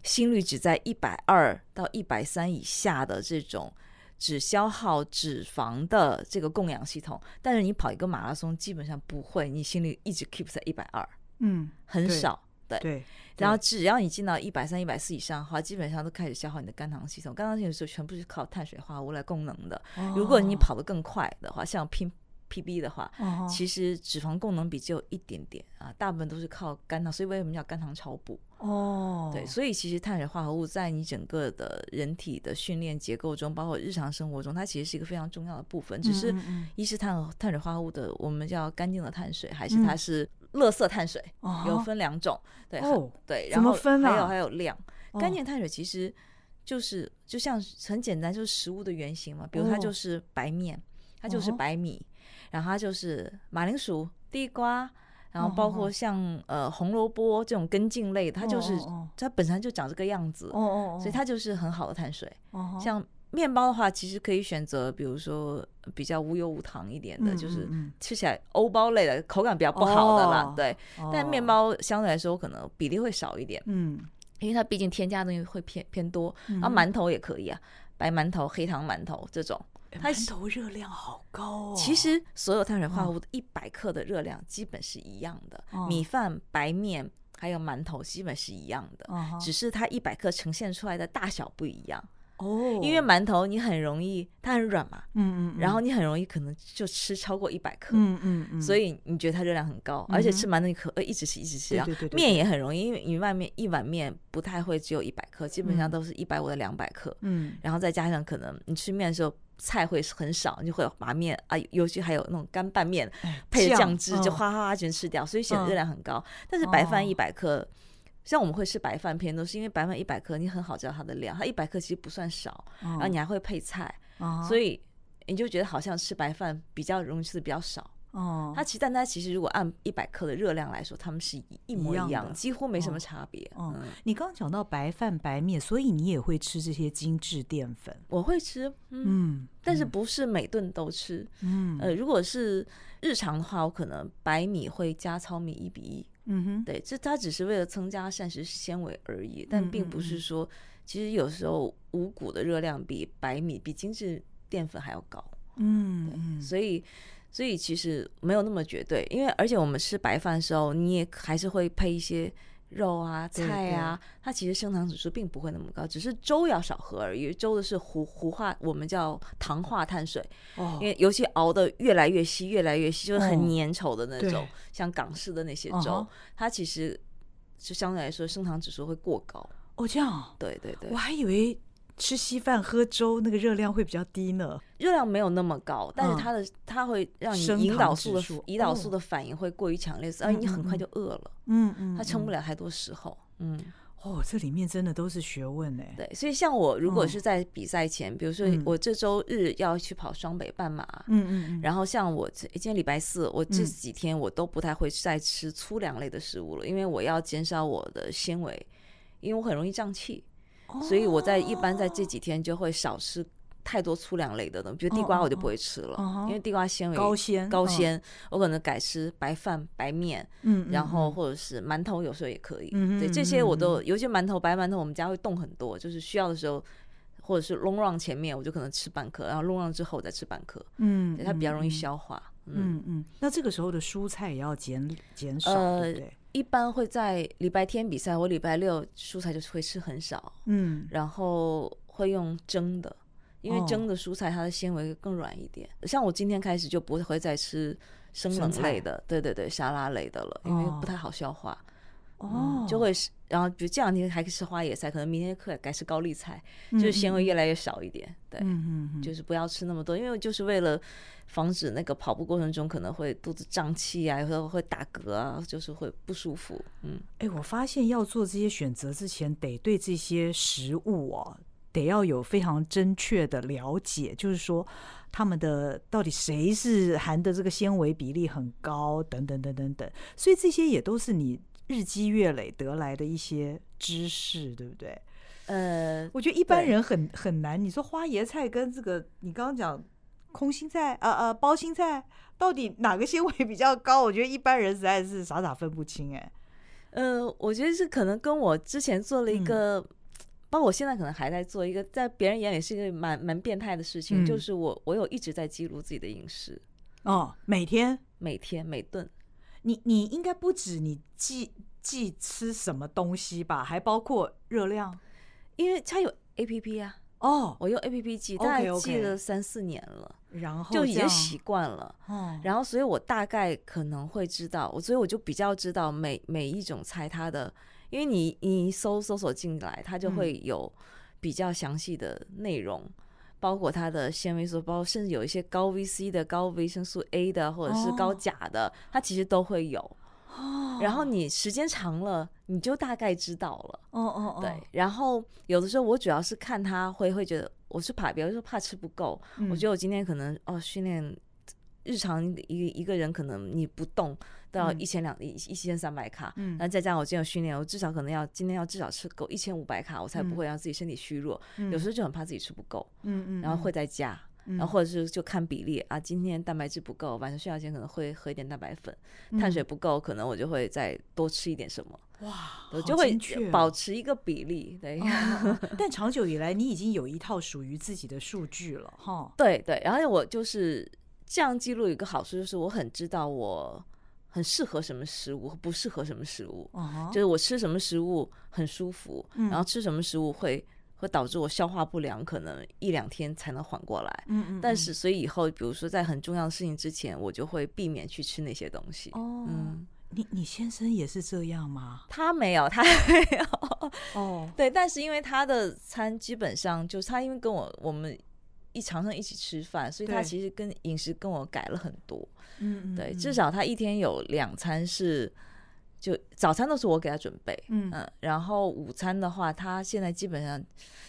心率只在一百二到一百三以下的这种。只消耗脂肪的这个供氧系统，但是你跑一个马拉松，基本上不会，你心率一直 keep 在一百二，嗯，很少，对，对，对，然后只要你进到一百三、一百四以上的话，基本上都开始消耗你的肝糖系统，肝糖系统是全部是靠碳水化合物来供能的。哦、如果你跑得更快的话，像拼。PB 的话，其实脂肪供能比只有一点点啊，大部分都是靠肝糖，所以为什么叫肝糖超补？哦，对，所以其实碳水化合物在你整个的人体的训练结构中，包括日常生活中，它其实是一个非常重要的部分。只是一是碳碳水化合物的，我们叫干净的碳水，还是它是垃圾碳水？有分两种，对，对，然后还有还有量，干净碳水其实就是就像很简单，就是食物的原型嘛，比如它就是白面，它就是白米。然后它就是马铃薯、地瓜，然后包括像呃红萝卜这种根茎类的，它就是它本身就长这个样子，所以它就是很好的碳水。像面包的话，其实可以选择，比如说比较无油无糖一点的，就是吃起来欧包类的，口感比较不好的啦。对，但面包相对来说可能比例会少一点，嗯，因为它毕竟添加的东西会偏偏多。然后馒头也可以啊，白馒头、黑糖馒头这种。
馒头热量好高哦！
其实所有碳水化合物的一百克的热量基本是一样的，哦、米饭、白面还有馒头基本是一样的，哦、只是它一百克呈现出来的大小不一样哦。因为馒头你很容易，它很软嘛，嗯嗯，然后你很容易可能就吃超过一百克，嗯嗯嗯，所以你觉得它热量很高，而且吃馒头你可呃一直吃一直吃，对对对，面也很容易，因为你外面一碗面不太会只有一百克，基本上都是一百五到两百克，嗯，然后再加上可能你吃面的时候。菜会很少，你就会有把面啊，尤其还有那种干拌面配着酱汁，就哗哗哗全吃掉，所以显得热量很高。但是白饭一百克，像我们会吃白饭偏，都是因为白饭一百克，你很好知道它的量，它一百克其实不算少，然后你还会配菜，所以你就觉得好像吃白饭比较容易吃的比较少。哦，它其实，但它其实如果按一百克的热量来说，它们是一模一样，一样几乎没什么差别。
嗯，嗯，你刚刚讲到白饭、白面，所以你也会吃这些精致淀粉？
我会吃，嗯，嗯，但是不是每顿都吃。嗯，呃，如果是日常的话，我可能白米会加糙米一比一。嗯哼，对，这它只是为了增加膳食纤维而已，但并不是说，其实有时候五谷的热量比白米、比精致淀粉还要高。嗯，对，所以。所以其实没有那么绝对，因为而且我们吃白饭的时候，你也还是会配一些肉啊、菜啊，对对，它其实升糖指数并不会那么高，只是粥要少喝而已。粥的是糊糊化，我们叫糖化碳水，哦、因为尤其熬得越来越稀、越来越稀，就是很粘稠的那种，哦、像港式的那些粥，哦、它其实就相对来说升糖指数会过高。
哦，这样？
对对对，
我还以为。吃稀饭喝粥，那个热量会比较低呢。
热量没有那么高，但是它的它会让你胰岛素的胰岛素的反应会过于强烈，所以你很快就饿了。嗯嗯，它撑不了太多时候。嗯，
哦，这里面真的都是学问呢。
对，所以像我如果是在比赛前，比如说我这周日要去跑双北半马，嗯嗯，然后像我今天礼拜四，我这几天我都不太会再吃粗粮类的食物了，因为我要减少我的纤维，因为我很容易胀气。所以我在一般在这几天就会少吃太多粗粮类的东西，比如地瓜我就不会吃了，因为地瓜纤维
高纤
高纤，我可能改吃白饭白面，嗯，然后或者是馒头有时候也可以，嗯，对，这些我都尤其馒头白馒头我们家会冻很多，就是需要的时候或者是 long run 前面我就可能吃半颗，然后 long run 之后再吃半颗，嗯，它比较容易消化，
嗯。嗯，那这个时候的蔬菜也要减减少，对不对？
一般会在礼拜天比赛，我礼拜六蔬菜就会吃很少，嗯，然后会用蒸的，因为蒸的蔬菜它的纤维更软一点。哦、像我今天开始就不会再吃生冷类的，对对对，沙拉类的了，因为不太好消化。哦，嗯、就会是，然后比如这两天还可以吃花野菜，可能明天可改吃高丽菜，就是纤维越来越少一点。对，嗯嗯，就是不要吃那么多，因为就是为了。防止那个跑步过程中可能会肚子胀气啊，有时候会打嗝啊，就是会不舒服。嗯，
哎，我发现要做这些选择之前，得对这些食物哦得要有非常正确的了解，就是说他们的到底谁是含的这个纤维比例很高，等等等等等。所以这些也都是你日积月累得来的一些知识，对不对？
呃，
我觉得一般人很很难。你说花椰菜跟这个你刚刚讲空心菜，呃呃，包心菜，到底哪个纤维比较高？我觉得一般人实在是傻傻分不清，哎。
呃，我觉得是可能跟我之前做了一个，嗯、包括我现在可能还在做一个，在别人眼里是一个蛮蛮变态的事情，嗯、就是我我有一直在记录自己的饮食。
哦，每天
每天每顿，
你你应该不止你记记吃什么东西吧，还包括热量，
因为它有 APP 啊。哦，我用 APP 记，大概记了三四年了，
然后
就已经习惯了。然后所以我大概可能会知道，我所以我就比较知道每每一种菜它的，因为你你搜搜索进来，它就会有比较详细的内容，包括它的纤维素，包括甚至有一些高 VC 的、高维生素 A 的，或者是高钾的，它其实都会有。然后你时间长了，你就大概知道了。哦哦哦，对。然后有的时候我主要是看他会会觉得，我是怕，比如说怕吃不够。嗯、我觉得我今天可能哦训练，日常一一个人可能你不动都要一千两一一千三百卡，嗯，然后再加上我今天有训练，我至少可能要今天要至少吃够一千五百卡，我才不会让自己身体虚弱。嗯、有时候就很怕自己吃不够，嗯嗯，然后会再加。然后或者是就看比例啊，今天蛋白质不够，晚上睡觉前可能会喝一点蛋白粉，碳水不够，可能我就会再多吃一点什么。哇，我就会保持一个比例。对，
但长久以来，你已经有一套属于自己的数据了，哈。
对对，然后我就是这样记录，有一个好处就是我很知道我很适合什么食物，不适合什么食物，就是我吃什么食物很舒服，然后吃什么食物会。会导致我消化不良，可能一两天才能缓过来。嗯嗯。但是，所以以后，比如说在很重要的事情之前，我就会避免去吃那些东西。哦。嗯。
你你先生也是这样吗？
他没有，他没有。哦。对，但是因为他的餐基本上就是他，因为跟我我们一常常一起吃饭，所以他其实跟饮食跟我改了很多。嗯嗯。对，至少他一天有两餐是。就早餐都是我给他准备，嗯，嗯，然后午餐的话，他现在基本上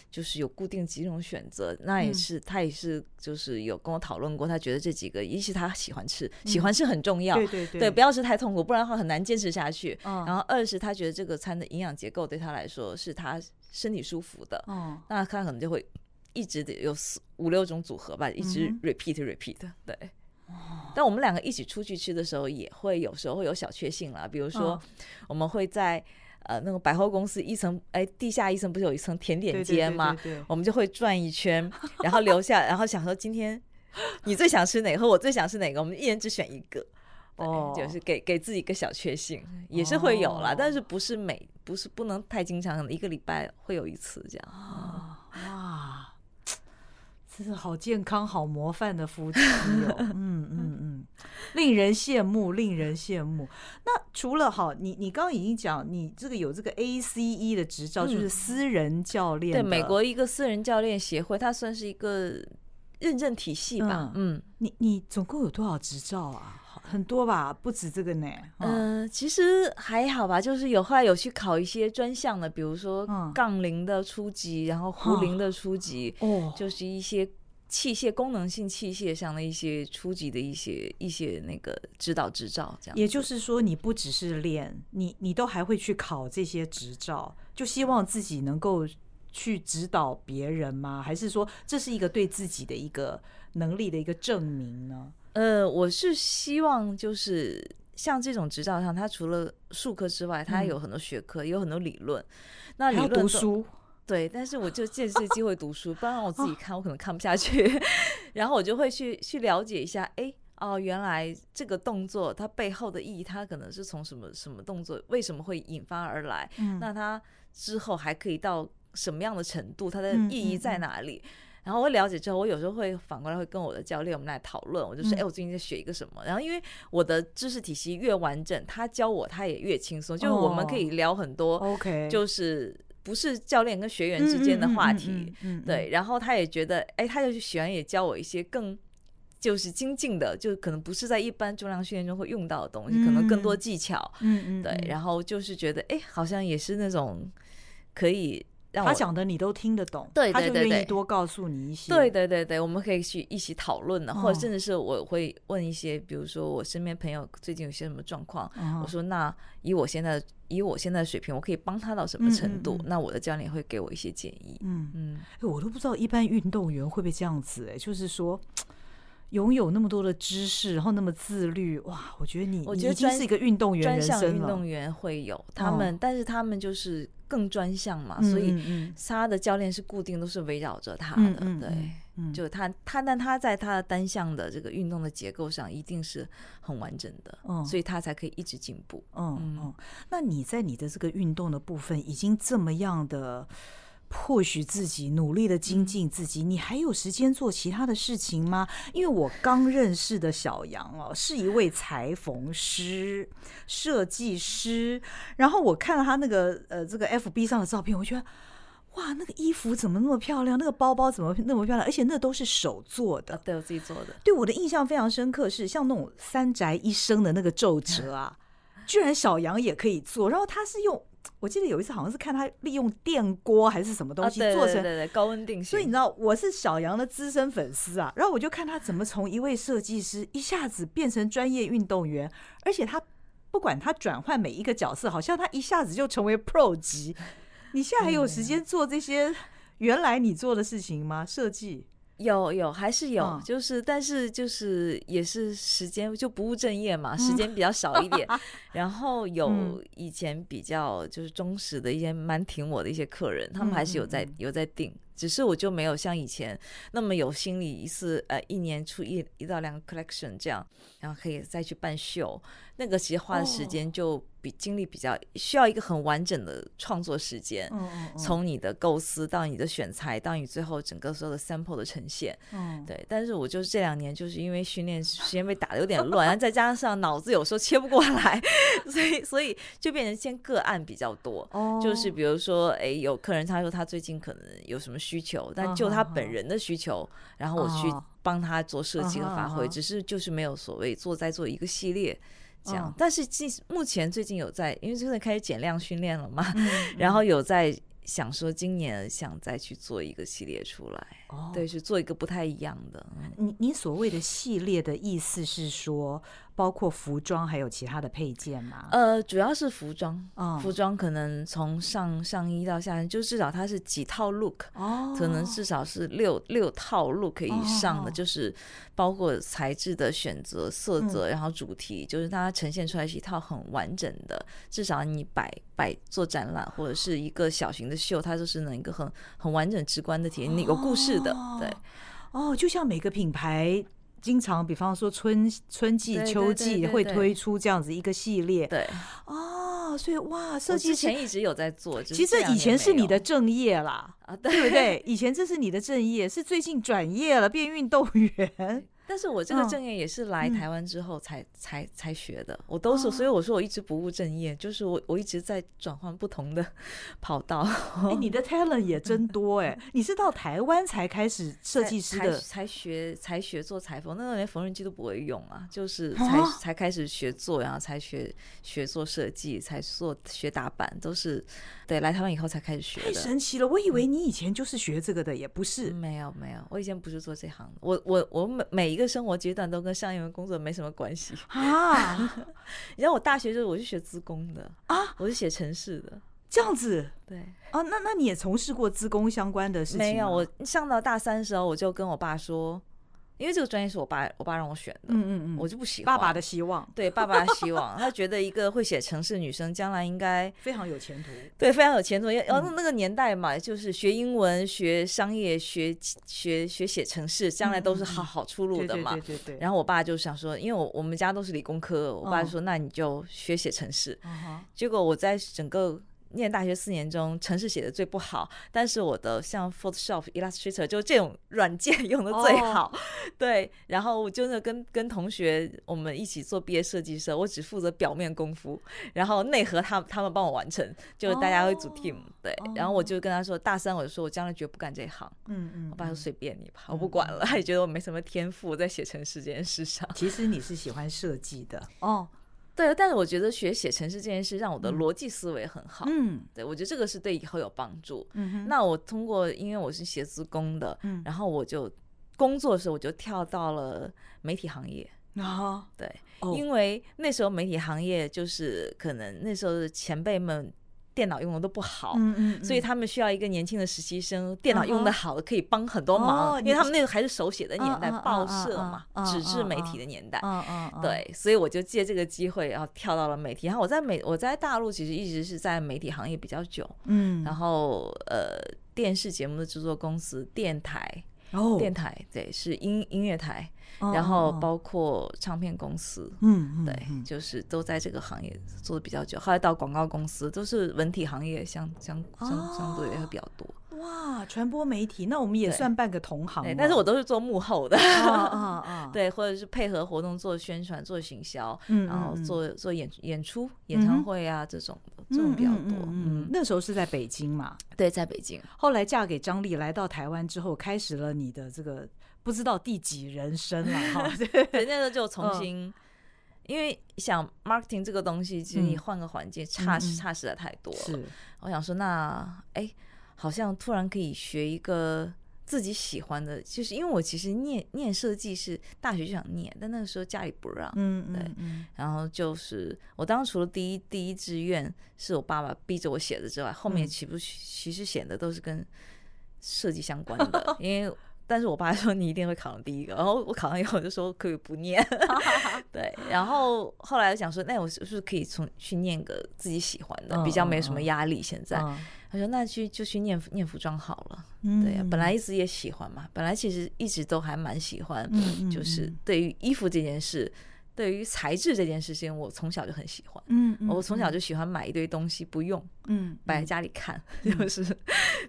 就是有固定几种选择，那也是、嗯、他也是就是有跟我讨论过，他觉得这几个一是他喜欢吃，嗯、喜欢吃很重要，对对对，对，不要吃太痛苦，不然的话很难坚持下去。嗯、然后二是他觉得这个餐的营养结构对他来说是他身体舒服的，嗯，那他可能就会一直得有四五六种组合吧，一直 repeat repeat，对。但我们两个一起出去吃的时候，也会有时候会有小确幸啦。比如说，我们会在呃那个百货公司一层，哎，地下一层不是有一层甜点街吗？我们就会转一圈，然后留下，然后想说今天你最想吃哪个，和我最想吃哪个，我们一人只选一个。哦，就是给给自己一个小确幸，也是会有啦，但是不是每不是不能太经常，一个礼拜会有一次这样。哇。
真是好健康、好模范的夫妻哦，嗯嗯嗯，令人羡慕，令人羡慕。那除了好，你你刚刚已经讲，你这个有这个 ACE 的执照，就是私人教练。对，
美国一个私人教练协会，它算是一个认证体系吧。嗯，
你你总共有多少执照啊？很多吧，不止这个呢。
嗯、呃，其实还好吧，就是有后来有去考一些专项的，比如说杠铃的初级，然后壶铃的初级，哦，就是一些器械功能性器械上的一些初级的一些一些那个指导执照，这样。
也就是说，你不只是练，你你都还会去考这些执照，就希望自己能够去指导别人吗？还是说这是一个对自己的一个能力的一个证明呢？
呃，我是希望就是像这种执照上，它除了术科之外，它有很多学科，嗯、有很多理论。那理论
读书
对，但是我就借这机会读书，不然我自己看，我可能看不下去。然后我就会去去了解一下，哎，哦，原来这个动作它背后的意义，它可能是从什么什么动作，为什么会引发而来？嗯、那它之后还可以到什么样的程度？它的意义在哪里？嗯嗯嗯然后我了解之后，我有时候会反过来会跟我的教练我们来讨论，我就说，哎，我最近在学一个什么？然后因为我的知识体系越完整，他教我他也越轻松，就我们可以聊很多，OK，就是不是教练跟学员之间的话题，对。然后他也觉得，哎，他就喜欢也教我一些更就是精进的，就可能不是在一般重量训练中会用到的东西，可能更多技巧，嗯嗯，对。然后就是觉得，哎，好像也是那种可以。让我
他讲的你都听得懂，
对对对对，
他就愿意多告诉你一些。
对对对对，我们可以去一起讨论的，
哦、
或者甚至是我会问一些，比如说我身边朋友最近有些什么状况，哦、我说那以我现在以我现在的水平，我可以帮他到什么程度？嗯嗯嗯，那我的教练会给我一些建议。嗯嗯，
我都不知道一般运动员会不会这样子哎，就是说。拥有那么多的知识，然后那么自律，哇！我觉得你，
我觉得
已经是一个运动员。
专项运动员会有他们，哦、但是他们就是更专项嘛，嗯、所以他的教练是固定，都是围绕着他的。对，嗯、就他他，但他在他的单项的这个运动的结构上，一定是很完整的，嗯、所以他才可以一直进步。
嗯嗯，嗯，那你在你的这个运动的部分，已经这么样的。迫许自己努力的精进自己，你还有时间做其他的事情吗？因为我刚认识的小杨哦，是一位裁缝师、设计师。然后我看了他那个呃这个 FB 上的照片，我觉得哇，那个衣服怎么那么漂亮？那个包包怎么那么漂亮？而且那都是手做的，
对我自己做的。
对我的印象非常深刻，是像那种三宅一生的那个皱褶啊，居然小杨也可以做。然后他是用。我记得有一次好像是看他利用电锅还是什么东西做成，
对对对，高温定型。
所以你知道我是小杨的资深粉丝啊，然后我就看他怎么从一位设计师一下子变成专业运动员，而且他不管他转换每一个角色，好像他一下子就成为 Pro 级。你现在还有时间做这些原来你做的事情吗？设计？
有有还是有，嗯、就是但是就是也是时间就不务正业嘛，时间比较少一点。嗯、然后有以前比较就是忠实的一些蛮挺我的一些客人，他们还是有在有在订。只是我就没有像以前那么有心理一次呃一年出一一到两个 collection 这样，然后可以再去办秀，那个其实花的时间就比经历比较需要一个很完整的创作时间，从你的构思到你的选材到你最后整个所有的 sample 的呈现，对。但是我就是这两年就是因为训练时间被打的有点乱，然后再加上脑子有时候切不过来，所以所以就变成先个案比较多，就是比如说哎有客人他说他最近可能有什么。需求，但就他本人的需求，然后我去帮他做设计和发挥，只是就是没有所谓做在做一个系列这样。但是近目前最近有在，因为真的开始减量训练了嘛，然后有在想说今年想再去做一个系列出来，对，是做一个不太一样的。
你你所谓的系列的意思是说？包括服装还有其他的配件吗？
呃，主要是服装，嗯、服装可能从上上衣到下衣，就至少它是几套 look，哦，可能至少是六六套 look 以上的，哦、就是包括材质的选择、色泽，嗯、然后主题，就是它呈现出来是一套很完整的。至少你摆摆做展览或者是一个小型的秀，它就是能一个很很完整直观的体验，有故事的，
哦、
对。
哦，就像每个品牌。经常，比方说春春季、秋季会推出这样子一个系列，
对。
哦，所以哇，设计
之前一直有在做，
其实以前是你的正业啦，啊，对不对？以前这是你的正业，是最近转业了，变运动员。
但是我这个正业也是来台湾之后才、嗯、才才学的，我都是，所以我说我一直不务正业，就是我我一直在转换不同的 跑道。
哎，你的 talent 也真 多哎！你是到台湾才开始设计师的，
才，才学才学做裁缝，那时候连缝纫机都不会用啊，就是才、哦、才开始学做，然后才学学做设计，才做学打板，都是对来台湾以后才开始学的。
太神奇了，我以为你以前就是学这个的，也不是。
嗯、没有没有，我以前不是做这行的，我我我每每。一个生活阶段都跟上一份工作没什么关系啊！你知道我大学就是我是学资工的啊，我是写城市的，
这样子
对
啊？那那你也从事过资工相关的事情？
没有，我上到大三的时候，我就跟我爸说。因为这个专业是我爸，我爸让我选的，嗯嗯嗯，我就不喜欢。
爸爸的希望，
对爸爸的希望，他觉得一个会写城市女生将来应该
非常有前途，
对，非常有前途。然后那个年代嘛，就是学英文、学商业、学学学写城市，将来都是好好出路的嘛。对对对。然后我爸就想说，因为我我们家都是理工科，我爸就说，那你就学写城市。结果我在整个。念大学四年中，城市写的最不好，但是我的像 Photoshop、Illustrator 就这种 软件用的最好。Oh. 对，然后我就跟跟同学我们一起做毕业设计的时候，我只负责表面功夫，然后内核他他们帮我完成，就是大家会组 team。Oh. 对，然后我就跟他说，大三我就说我将来绝不干这行。嗯嗯，我爸说随便你吧，我不管了，他也觉得我没什么天赋在写城市这件事上。
其实你是喜欢设计的哦。
对，但是我觉得学写程式这件事让我的逻辑思维很好。
嗯，
对，我觉得这个是对以后有帮助。
嗯哼，
那我通过，因为我是写资工的，
嗯，
然后我就工作的时候我就跳到了媒体行业。
啊，
对，
哦，
因为那时候媒体行业就是可能那时候的前辈们。电脑用的都不好，
嗯嗯，
所以他们需要一个年轻的实习生，电脑用的好的可以帮很多忙，因为他们那个还是手写的年代，报社嘛，纸质媒体的年代，对，所以我就借这个机会，然后跳到了媒体。然后我在美，我在大陆其实一直是在媒体行业比较久，嗯，然后呃，电视节目的制作公司、电台，哦，电台对，是音音乐台。然后包括唱片公司，嗯，对，就是都在这个行业做的比较久。后来到广告公司，都是文体行业相相相相对也会比较多。
哇，传播媒体，那我们也算半个同行。
但是我都是做幕后的，对，或者是配合活动做宣传、做行销，然后做做演演出、演唱会啊这种，这种比较多。嗯，
那时候是在北京嘛？
对，在北京。
后来嫁给张力，来到台湾之后，开始了你的这个。不知道第几人生了 哈，
对，那时候就重新，因为想 marketing 这个东西，其实你换个环境，差差实在太多了。是，我想说，那哎，好像突然可以学一个自己喜欢的，就是因为我其实念念设计是大学就想念，但那个时候家里不让，嗯对，然后就是我当初的第一第一志愿是我爸爸逼着我写的之外，后面其实其实写的都是跟设计相关的，因为。但是我爸说你一定会考上第一个，然后我考上以后我就说可以不念，对，然后后来想说，那我是不是可以从去念个自己喜欢的，比较没什么压力？现在。他说那去就去念念服装好了，对呀，本来一直也喜欢嘛，本来其实一直都还蛮喜欢，就是对于衣服这件事。对于材质这件事情，我从小就很喜欢。嗯，我从小就喜欢买一堆东西不用，嗯，摆在家里看，就是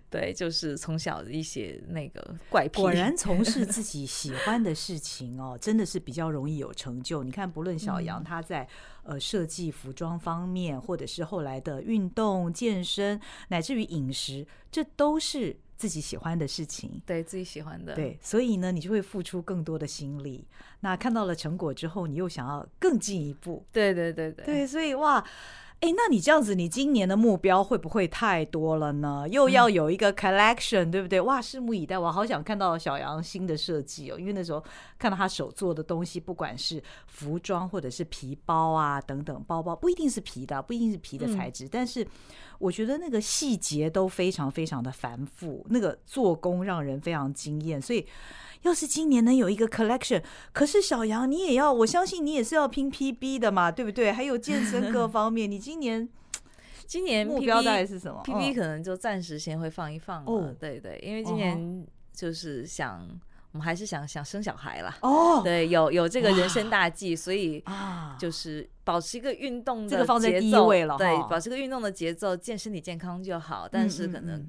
对，就是从小的一些那个怪癖。
果然从事 自己喜欢的事情哦，真的是比较容易有成就。你看，不论小杨他在呃设计服装方面，或者是后来的运动健身，乃至于饮食，这都是。自己喜欢的事情，
对自己喜欢的，
对，所以呢，你就会付出更多的心力。那看到了成果之后，你又想要更进一步，
对对对对，
对，所以哇。哎，那你这样子，你今年的目标会不会太多了呢？又要有一个 collection，、嗯、对不对？哇，拭目以待！我好想看到小杨新的设计哦，因为那时候看到他手做的东西，不管是服装或者是皮包啊等等，包包不一定是皮的，不一定是皮的材质，嗯、但是我觉得那个细节都非常非常的繁复，那个做工让人非常惊艳，所以。要是今年能有一个 collection，可是小杨你也要，我相信你也是要拼 PB 的嘛，对不对？还有健身 各方面，你今年
今年
目标大概是什么
？PB 可能就暂时先会放一放哦，对对，因为今年就是想，我们还是想想生小孩啦。哦，对，有有这个人生大计，所以啊，就是保持一个运动的
这个放在第一位了，
对，保持个运动的节奏，健身体健康就好。但是可能，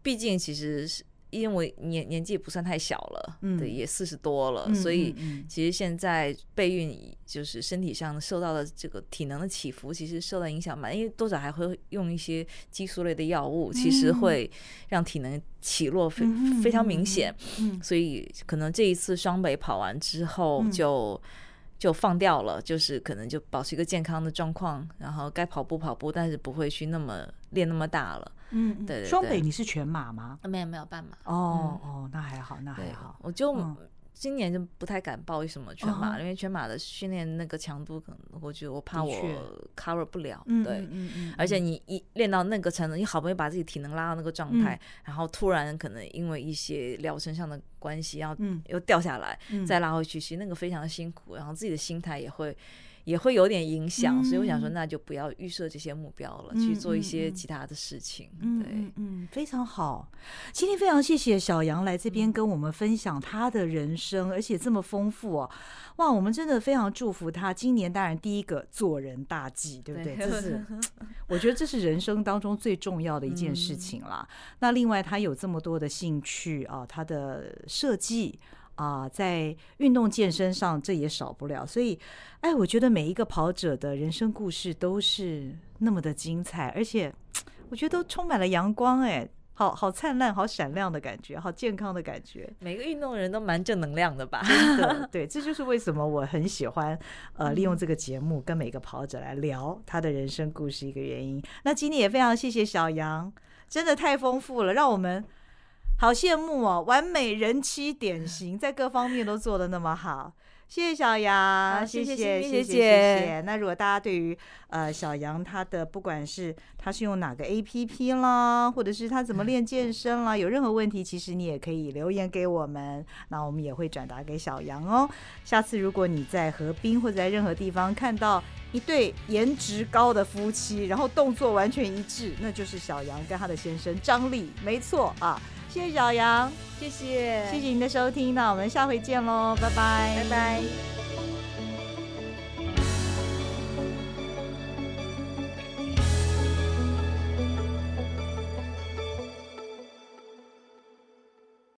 毕竟其实是。因为我年年纪也不算太小了，嗯，对，也四十多了，嗯、所以其实现在备孕就是身体上受到的这个体能的起伏，其实受到影响嘛。因为多少还会用一些激素类的药物，其实会让体能起落非非常明显。嗯，所以可能这一次双北跑完之后就。就放掉了，就是可能就保持一个健康的状况，然后该跑步跑步，但是不会去那么练那么大了。嗯，对，对，对。双
北你是全马吗？
没有没有半马。
哦、嗯、哦，那还好，那还好。
我就。嗯今年就不太敢报什么全马，因为全马的训练那个强度，可能我觉得我怕我 cover 不了。对，而且你一练到那个程度，你好不容易把自己体能拉到那个状态，然后突然可能因为一些疗程上的关系，要又掉下来，再拉回去，其实那个非常的辛苦，然后自己的心态也会。也会有点影响，所以我想说，那就不要预设这些目标了，去做一些其他的事情。对，
嗯，非常好。今天非常谢谢小杨来这边跟我们分享他的人生，而且这么丰富哦。哇，我们真的非常祝福他。今年当然第一个做人大计，对不对？这是我觉得这是人生当中最重要的一件事情啦。那另外他有这么多的兴趣啊，他的设计。啊，在运动健身上，这也少不了。所以，哎，我觉得每一个跑者的人生故事都是那么的精彩，而且我觉得都充满了阳光。哎，好好灿烂、好闪亮的感觉，好健康的感觉。
每个运动人都蛮正能量的吧？
真的，对，这就是为什么我很喜欢呃利用这个节目跟每个跑者来聊他的人生故事一个原因。那今天也非常谢谢小杨，真的太丰富了，让我们好羡慕哦，完美人妻典型，在各方面都做的那么好。谢谢小杨，谢谢谢谢谢谢。那如果大家对于呃小杨他的不管是他是用哪个 APP 啦，或者是他怎么练健身啦，有任何问题，其实你也可以留言给我们，那我们也会转达给小杨哦。下次如果你在河滨或者在任何地方看到一对颜值高的夫妻，然后动作完全一致，那就是小杨跟他的先生张力，没错啊。谢谢小杨。谢谢。谢谢您的收听那我们下回见喽拜拜。
拜拜。